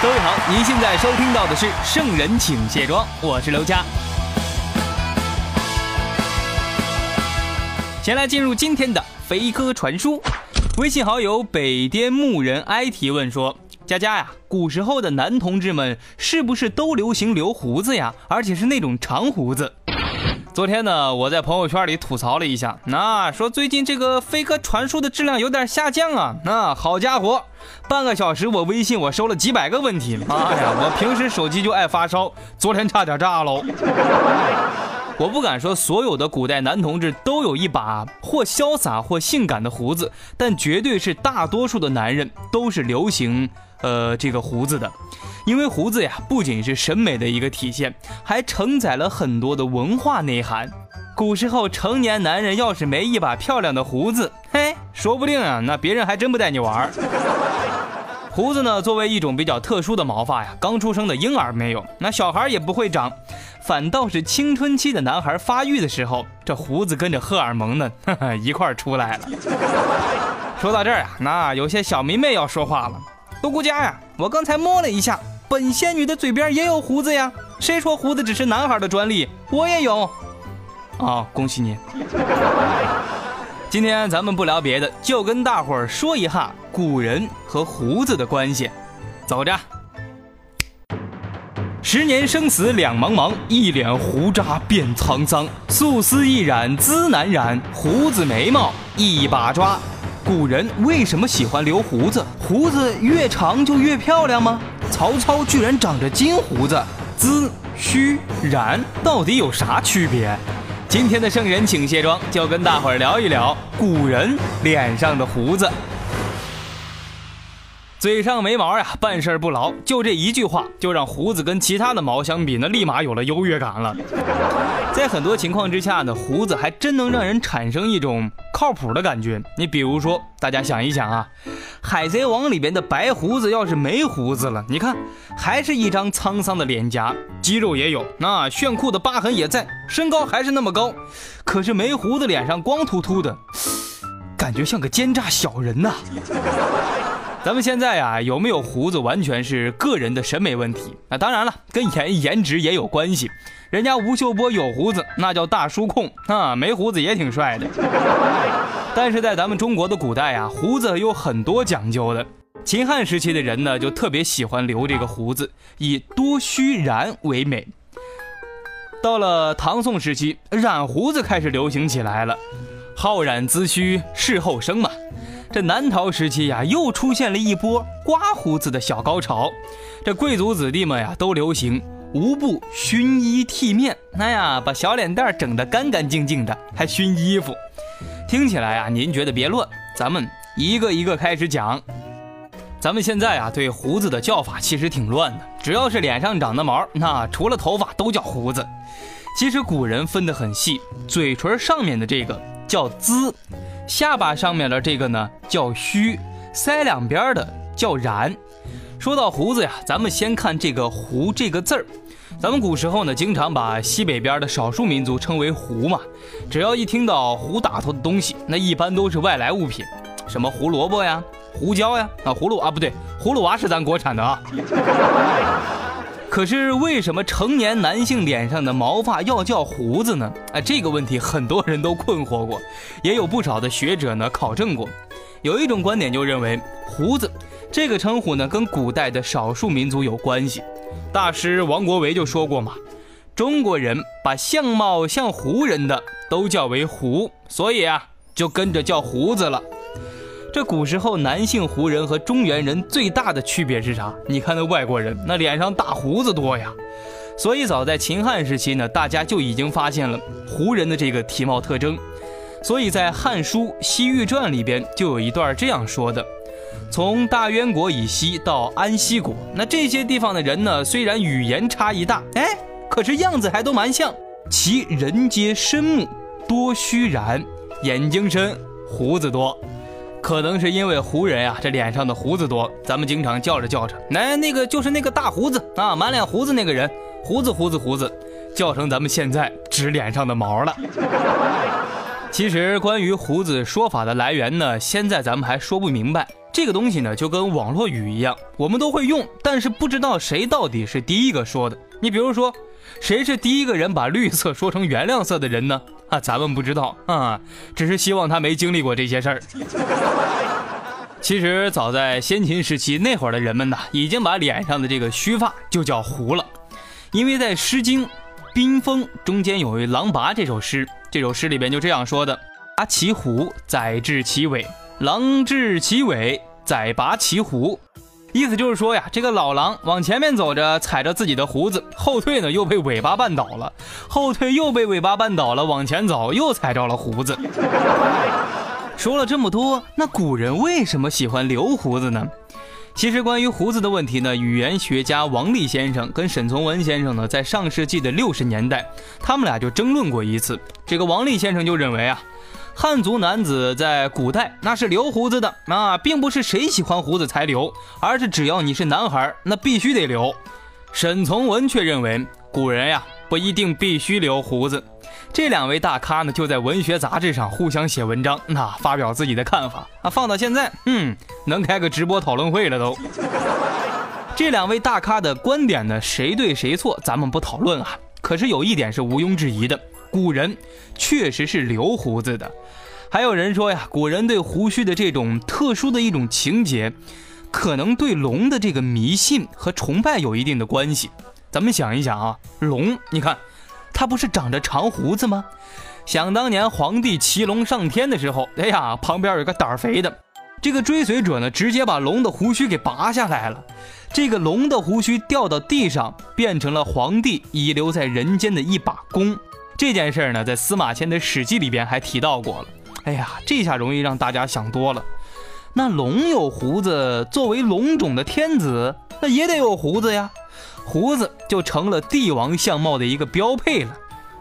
各位好，您现在收听到的是《圣人请卸妆》，我是刘佳。先来进入今天的飞科传书。微信好友北滇牧人哀提问说：“佳佳呀，古时候的男同志们是不是都流行留胡子呀？而且是那种长胡子？”昨天呢，我在朋友圈里吐槽了一下，那说最近这个飞鸽传书的质量有点下降啊。那好家伙，半个小时我微信我收了几百个问题，妈呀，我平时手机就爱发烧，昨天差点炸喽。我不敢说所有的古代男同志都有一把或潇洒或性感的胡子，但绝对是大多数的男人都是流行呃这个胡子的。因为胡子呀，不仅是审美的一个体现，还承载了很多的文化内涵。古时候，成年男人要是没一把漂亮的胡子，嘿，说不定啊，那别人还真不带你玩。胡子呢，作为一种比较特殊的毛发呀，刚出生的婴儿没有，那小孩也不会长，反倒是青春期的男孩发育的时候，这胡子跟着荷尔蒙呢 一块儿出来了。说到这儿啊，那有些小迷妹要说话了，独孤家呀，我刚才摸了一下。本仙女的嘴边也有胡子呀，谁说胡子只是男孩的专利？我也有。啊，恭喜你！今天咱们不聊别的，就跟大伙儿说一下古人和胡子的关系。走着。十年生死两茫茫，一脸胡渣变沧桑。素丝一染滋难染，胡子眉毛一把抓。古人为什么喜欢留胡子？胡子越长就越漂亮吗？曹操居然长着金胡子，资、虚、染到底有啥区别？今天的圣人请卸妆，就跟大伙儿聊一聊古人脸上的胡子。嘴上没毛呀，办事不牢，就这一句话，就让胡子跟其他的毛相比，那立马有了优越感了。在很多情况之下呢，胡子还真能让人产生一种靠谱的感觉。你比如说，大家想一想啊，《海贼王》里边的白胡子要是没胡子了，你看还是一张沧桑的脸颊，肌肉也有，那炫酷的疤痕也在，身高还是那么高，可是没胡子脸上光秃秃的，感觉像个奸诈小人呐。咱们现在呀，有没有胡子完全是个人的审美问题。那当然了，跟颜颜值也有关系。人家吴秀波有胡子，那叫大叔控啊，没胡子也挺帅的。但是在咱们中国的古代呀，胡子有很多讲究的。秦汉时期的人呢，就特别喜欢留这个胡子，以多须髯为美。到了唐宋时期，染胡子开始流行起来了，好染滋须事后生嘛。这南朝时期呀，又出现了一波刮胡子的小高潮。这贵族子弟们呀，都流行无不熏衣剃面，哎呀，把小脸蛋整得干干净净的，还熏衣服。听起来啊，您觉得别乱，咱们一个一个开始讲。咱们现在啊，对胡子的叫法其实挺乱的，只要是脸上长的毛，那除了头发都叫胡子。其实古人分得很细，嘴唇上面的这个叫滋。下巴上面的这个呢叫须，腮两边的叫髯。说到胡子呀，咱们先看这个“胡”这个字儿。咱们古时候呢，经常把西北边的少数民族称为“胡”嘛。只要一听到胡打头的东西，那一般都是外来物品，什么胡萝卜呀、胡椒呀啊，葫芦啊不对，葫芦娃是咱国产的啊。可是为什么成年男性脸上的毛发要叫胡子呢？哎，这个问题很多人都困惑过，也有不少的学者呢考证过。有一种观点就认为，胡子这个称呼呢跟古代的少数民族有关系。大师王国维就说过嘛，中国人把相貌像胡人的都叫为胡，所以啊就跟着叫胡子了。这古时候男性胡人和中原人最大的区别是啥？你看那外国人那脸上大胡子多呀，所以早在秦汉时期呢，大家就已经发现了胡人的这个体貌特征。所以在《汉书·西域传》里边就有一段这样说的：从大渊国以西到安息国，那这些地方的人呢，虽然语言差异大，哎，可是样子还都蛮像。其人皆深目，多须髯，眼睛深，胡子多。可能是因为胡人呀，这脸上的胡子多，咱们经常叫着叫着，来那个就是那个大胡子啊，满脸胡子那个人，胡子胡子胡子，叫成咱们现在指脸上的毛了。其实关于胡子说法的来源呢，现在咱们还说不明白。这个东西呢，就跟网络语一样，我们都会用，但是不知道谁到底是第一个说的。你比如说，谁是第一个人把绿色说成原谅色的人呢？啊，咱们不知道啊，只是希望他没经历过这些事儿。其实早在先秦时期那会儿的人们呢，已经把脸上的这个须发就叫胡了，因为在《诗经·宾风》中间有一《狼拔》这首诗，这首诗里边就这样说的：“拔其胡，宰治其尾；狼治其尾，宰拔其胡。”意思就是说呀，这个老狼往前面走着，踩着自己的胡子，后退呢又被尾巴绊倒了，后退又被尾巴绊倒了，往前走又踩着了胡子。说了这么多，那古人为什么喜欢留胡子呢？其实关于胡子的问题呢，语言学家王立先生跟沈从文先生呢，在上世纪的六十年代，他们俩就争论过一次。这个王立先生就认为啊。汉族男子在古代那是留胡子的啊，并不是谁喜欢胡子才留，而是只要你是男孩，那必须得留。沈从文却认为古人呀不一定必须留胡子。这两位大咖呢就在文学杂志上互相写文章，那发表自己的看法啊。放到现在，嗯，能开个直播讨论会了都。这两位大咖的观点呢，谁对谁错，咱们不讨论啊。可是有一点是毋庸置疑的。古人确实是留胡子的，还有人说呀，古人对胡须的这种特殊的一种情节，可能对龙的这个迷信和崇拜有一定的关系。咱们想一想啊，龙，你看，它不是长着长胡子吗？想当年皇帝骑龙上天的时候，哎呀，旁边有个胆儿肥的，这个追随者呢，直接把龙的胡须给拔下来了，这个龙的胡须掉到地上，变成了皇帝遗留在人间的一把弓。这件事呢，在司马迁的《史记》里边还提到过了。哎呀，这下容易让大家想多了。那龙有胡子，作为龙种的天子，那也得有胡子呀。胡子就成了帝王相貌的一个标配了。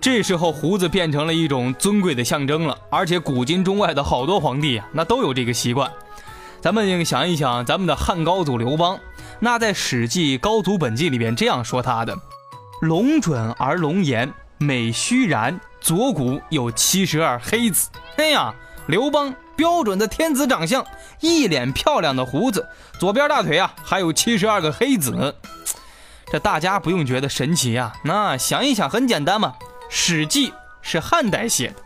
这时候，胡子变成了一种尊贵的象征了。而且，古今中外的好多皇帝啊，那都有这个习惯。咱们想一想，咱们的汉高祖刘邦，那在《史记·高祖本纪》里边这样说他的：“龙准而龙颜。”美须髯，左骨有七十二黑子。哎呀，刘邦标准的天子长相，一脸漂亮的胡子，左边大腿啊还有七十二个黑子。这大家不用觉得神奇呀，那想一想很简单嘛。《史记》是汉代写的，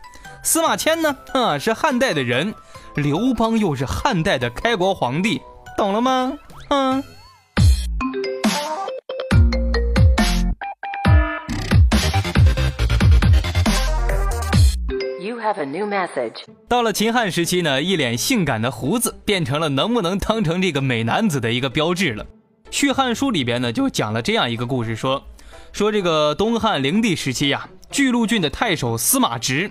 司马迁呢，啊是汉代的人，刘邦又是汉代的开国皇帝，懂了吗？嗯。A new message 到了秦汉时期呢，一脸性感的胡子变成了能不能当成这个美男子的一个标志了。《续汉书》里边呢就讲了这样一个故事，说说这个东汉灵帝时期呀，巨鹿郡的太守司马直，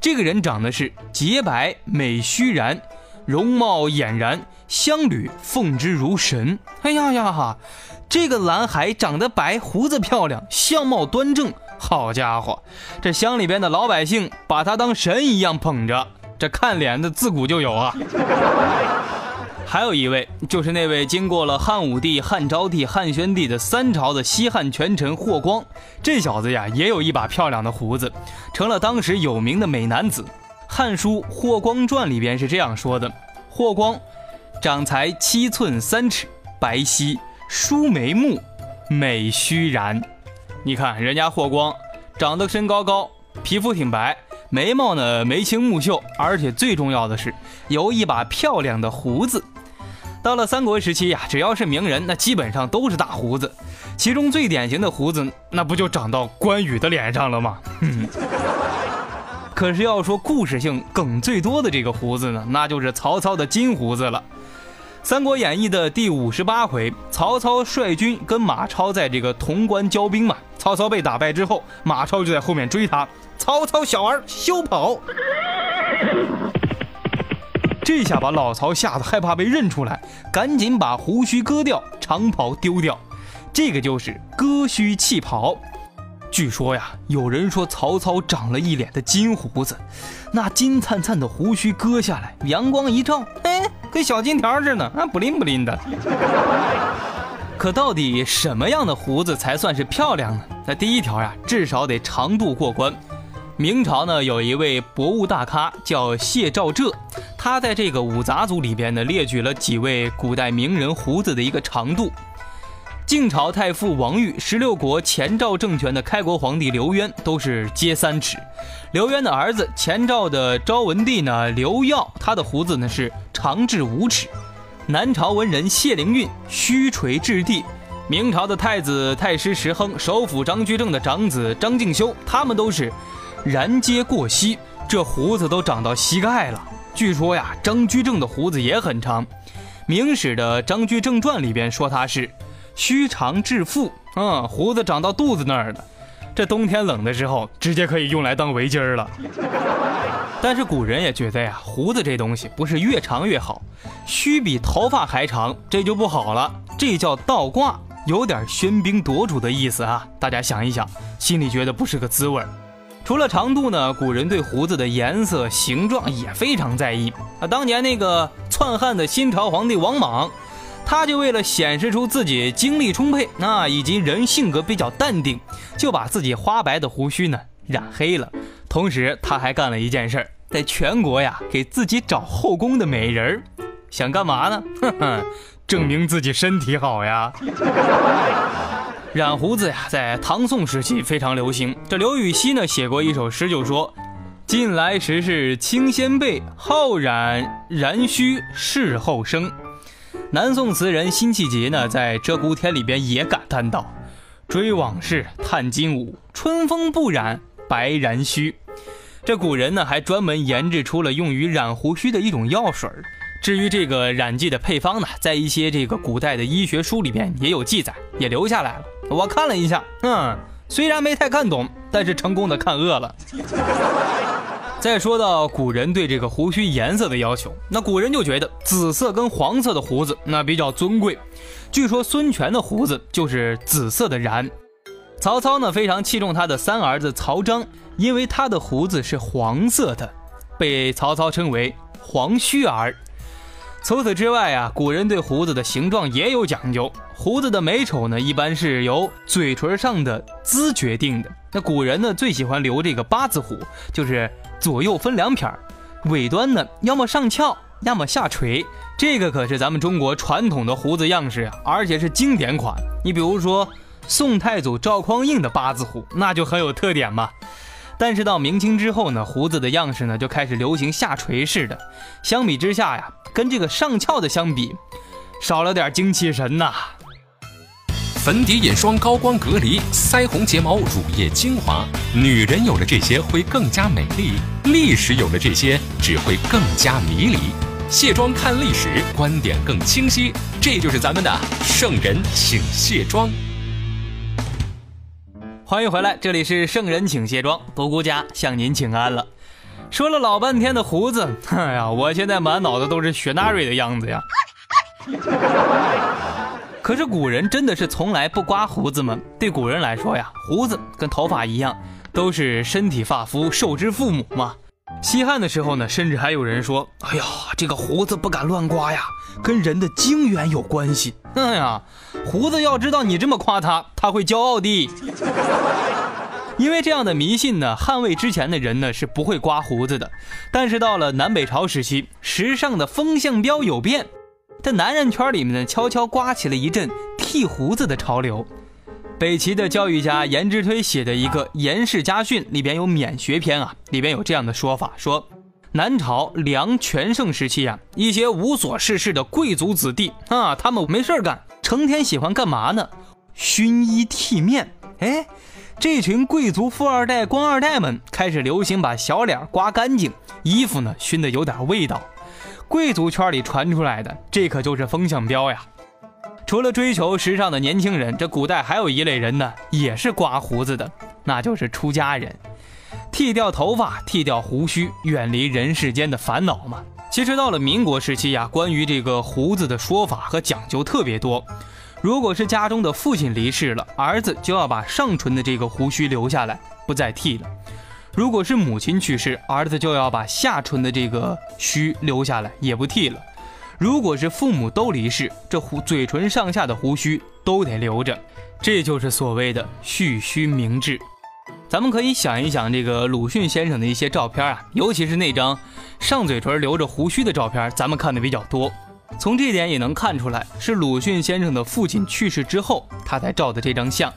这个人长得是洁白美须髯，容貌俨然，乡侣奉之如神。哎呀呀哈，这个男孩长得白，胡子漂亮，相貌端正。好家伙，这乡里边的老百姓把他当神一样捧着，这看脸的自古就有啊。还有一位，就是那位经过了汉武帝、汉昭帝、汉宣帝的三朝的西汉权臣霍光，这小子呀也有一把漂亮的胡子，成了当时有名的美男子。《汉书·霍光传》里边是这样说的：霍光长才七寸三尺，白皙，梳眉目，美须髯。你看人家霍光，长得身高高，皮肤挺白，眉毛呢眉清目秀，而且最重要的是有一把漂亮的胡子。到了三国时期呀，只要是名人，那基本上都是大胡子。其中最典型的胡子，那不就长到关羽的脸上了吗？可是要说故事性梗最多的这个胡子呢，那就是曹操的金胡子了。《三国演义》的第五十八回，曹操率军跟马超在这个潼关交兵嘛。曹操被打败之后，马超就在后面追他。曹操小儿休跑！这下把老曹吓得害怕被认出来，赶紧把胡须割掉，长袍丢掉。这个就是割须弃袍。据说呀，有人说曹操长了一脸的金胡子，那金灿灿的胡须割下来，阳光一照，哎，跟小金条似的，啊，不灵不灵的。可到底什么样的胡子才算是漂亮呢？那第一条呀，至少得长度过关。明朝呢，有一位博物大咖叫谢兆浙，他在这个五杂组里边呢，列举了几位古代名人胡子的一个长度。晋朝太傅王玉、十六国前赵政权的开国皇帝刘渊都是皆三尺。刘渊的儿子前赵的昭文帝呢，刘耀，他的胡子呢是长至五尺。南朝文人谢灵运须垂至地。明朝的太子太师石亨、首辅张居正的长子张敬修，他们都是。髯接过膝，这胡子都长到膝盖了。据说呀，张居正的胡子也很长，《明史》的《张居正传》里边说他是须长至腹，嗯，胡子长到肚子那儿了。这冬天冷的时候，直接可以用来当围巾了。但是古人也觉得呀，胡子这东西不是越长越好，须比头发还长，这就不好了，这叫倒挂，有点喧宾夺主的意思啊。大家想一想，心里觉得不是个滋味。除了长度呢，古人对胡子的颜色、形状也非常在意啊。当年那个篡汉的新朝皇帝王莽，他就为了显示出自己精力充沛，那以及人性格比较淡定，就把自己花白的胡须呢染黑了。同时，他还干了一件事儿，在全国呀给自己找后宫的美人儿，想干嘛呢？哼哼，证明自己身体好呀。染胡子呀，在唐宋时期非常流行。这刘禹锡呢写过一首诗，就说：“近来时事清先辈，好染然须事后生。”南宋词人辛弃疾呢在《鹧鸪天》里边也感叹道：“追往事，叹今吾，春风不染白髯须。”这古人呢还专门研制出了用于染胡须的一种药水。至于这个染剂的配方呢，在一些这个古代的医学书里边也有记载，也留下来了。我看了一下，嗯，虽然没太看懂，但是成功的看饿了。再说到古人对这个胡须颜色的要求，那古人就觉得紫色跟黄色的胡子那比较尊贵。据说孙权的胡子就是紫色的髯。曹操呢非常器重他的三儿子曹彰，因为他的胡子是黄色的，被曹操称为黄须儿。除此之外啊，古人对胡子的形状也有讲究。胡子的美丑呢，一般是由嘴唇上的姿决定的。那古人呢，最喜欢留这个八字胡，就是左右分两撇儿，尾端呢要么上翘，要么下垂。这个可是咱们中国传统的胡子样式啊，而且是经典款。你比如说宋太祖赵匡胤的八字胡，那就很有特点嘛。但是到明清之后呢，胡子的样式呢就开始流行下垂式的。相比之下呀，跟这个上翘的相比，少了点精气神呐。粉底、眼霜、高光隔离、腮红、睫毛、乳液、精华，女人有了这些会更加美丽，历史有了这些只会更加迷离。卸妆看历史，观点更清晰，这就是咱们的圣人请卸妆。欢迎回来，这里是圣人请卸妆，独孤家向您请安了。说了老半天的胡子，哎呀，我现在满脑子都是雪纳瑞的样子呀。可是古人真的是从来不刮胡子吗？对古人来说呀，胡子跟头发一样，都是身体发肤受之父母嘛。西汉的时候呢，甚至还有人说：“哎呀，这个胡子不敢乱刮呀，跟人的精元有关系。”哎呀，胡子要知道你这么夸他，他会骄傲的。因为这样的迷信呢，汉魏之前的人呢是不会刮胡子的。但是到了南北朝时期，时尚的风向标有变，在男人圈里面呢，悄悄刮起了一阵剃胡子的潮流。北齐的教育家颜之推写的一个《颜氏家训》里边有免学篇啊，里边有这样的说法：说南朝梁全盛时期啊，一些无所事事的贵族子弟啊，他们没事干，成天喜欢干嘛呢？熏衣剃面。哎，这群贵族富二代、官二代们开始流行把小脸刮干净，衣服呢熏得有点味道。贵族圈里传出来的，这可就是风向标呀。除了追求时尚的年轻人，这古代还有一类人呢，也是刮胡子的，那就是出家人。剃掉头发，剃掉胡须，远离人世间的烦恼嘛。其实到了民国时期呀，关于这个胡子的说法和讲究特别多。如果是家中的父亲离世了，儿子就要把上唇的这个胡须留下来，不再剃了；如果是母亲去世，儿子就要把下唇的这个须留下来，也不剃了。如果是父母都离世，这胡嘴唇上下的胡须都得留着，这就是所谓的蓄须明志。咱们可以想一想这个鲁迅先生的一些照片啊，尤其是那张上嘴唇留着胡须的照片，咱们看的比较多。从这点也能看出来，是鲁迅先生的父亲去世之后，他才照的这张相。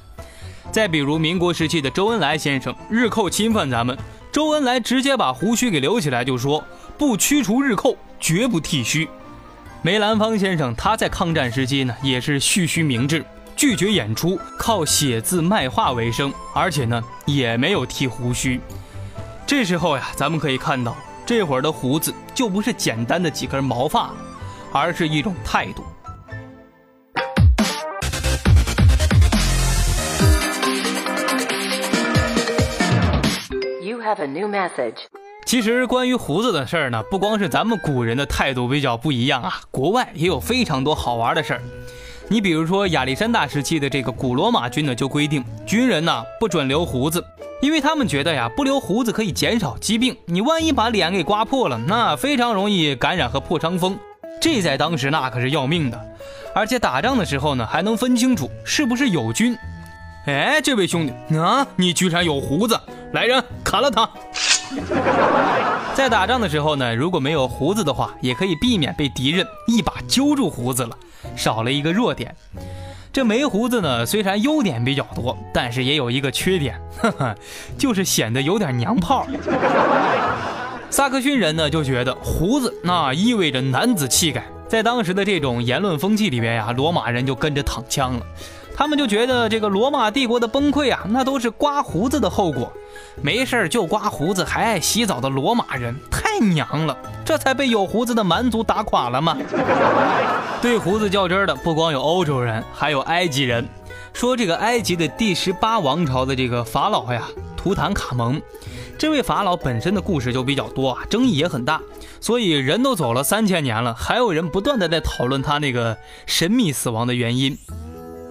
再比如民国时期的周恩来先生，日寇侵犯咱们，周恩来直接把胡须给留起来，就说不驱除日寇，绝不剃须。梅兰芳先生他在抗战时期呢，也是蓄须明志。拒绝演出，靠写字卖画为生，而且呢也没有剃胡须。这时候呀，咱们可以看到，这会儿的胡子就不是简单的几根毛发，而是一种态度。You have a new message。其实关于胡子的事儿呢，不光是咱们古人的态度比较不一样啊，国外也有非常多好玩的事儿。你比如说亚历山大时期的这个古罗马军呢，就规定军人呢不准留胡子，因为他们觉得呀，不留胡子可以减少疾病。你万一把脸给刮破了，那非常容易感染和破伤风，这在当时那可是要命的。而且打仗的时候呢，还能分清楚是不是友军。哎，这位兄弟啊，你居然有胡子，来人砍了他！在打仗的时候呢，如果没有胡子的话，也可以避免被敌人一把揪住胡子了。少了一个弱点，这没胡子呢，虽然优点比较多，但是也有一个缺点，呵呵，就是显得有点娘炮。萨克逊人呢就觉得胡子那意味着男子气概，在当时的这种言论风气里边呀，罗马人就跟着躺枪了。他们就觉得这个罗马帝国的崩溃啊，那都是刮胡子的后果。没事就刮胡子还爱洗澡的罗马人太娘了，这才被有胡子的蛮族打垮了吗？对胡子较真的不光有欧洲人，还有埃及人。说这个埃及的第十八王朝的这个法老呀，图坦卡蒙，这位法老本身的故事就比较多啊，争议也很大。所以人都走了三千年了，还有人不断的在讨论他那个神秘死亡的原因。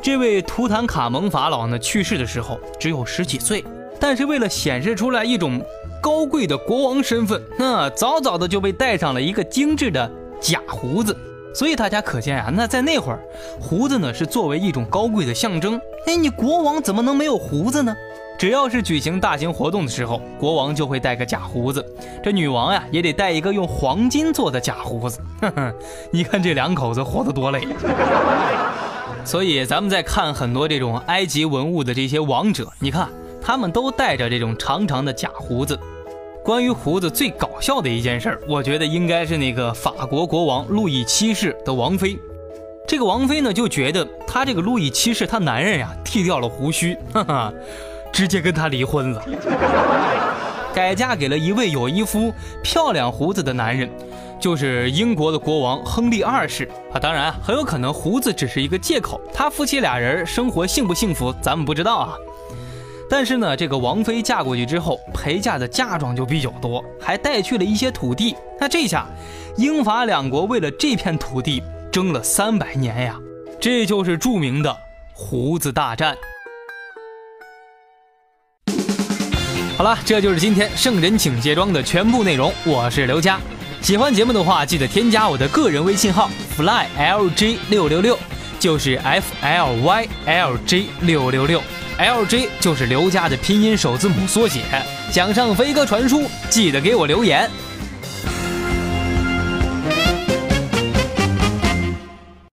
这位图坦卡蒙法老呢，去世的时候只有十几岁。但是为了显示出来一种高贵的国王身份，那早早的就被戴上了一个精致的假胡子。所以大家可见啊，那在那会儿，胡子呢是作为一种高贵的象征。哎，你国王怎么能没有胡子呢？只要是举行大型活动的时候，国王就会戴个假胡子，这女王呀也得戴一个用黄金做的假胡子。哼哼，你看这两口子活得多累。所以咱们在看很多这种埃及文物的这些王者，你看。他们都带着这种长长的假胡子。关于胡子最搞笑的一件事，我觉得应该是那个法国国王路易七世的王妃。这个王妃呢，就觉得他这个路易七世他男人呀剃掉了胡须，哈哈，直接跟他离婚了，改嫁给了一位有一副漂亮胡子的男人，就是英国的国王亨利二世啊。当然，很有可能胡子只是一个借口，他夫妻俩人生活幸不幸福，咱们不知道啊。但是呢，这个王妃嫁过去之后，陪嫁的嫁妆就比较多，还带去了一些土地。那这下，英法两国为了这片土地争了三百年呀！这就是著名的胡子大战。好了，这就是今天圣人请卸妆的全部内容。我是刘佳，喜欢节目的话，记得添加我的个人微信号 flylj 六六六，就是 f l y l j 六六六。L J 就是刘佳的拼音首字母缩写，想上飞哥传书，记得给我留言。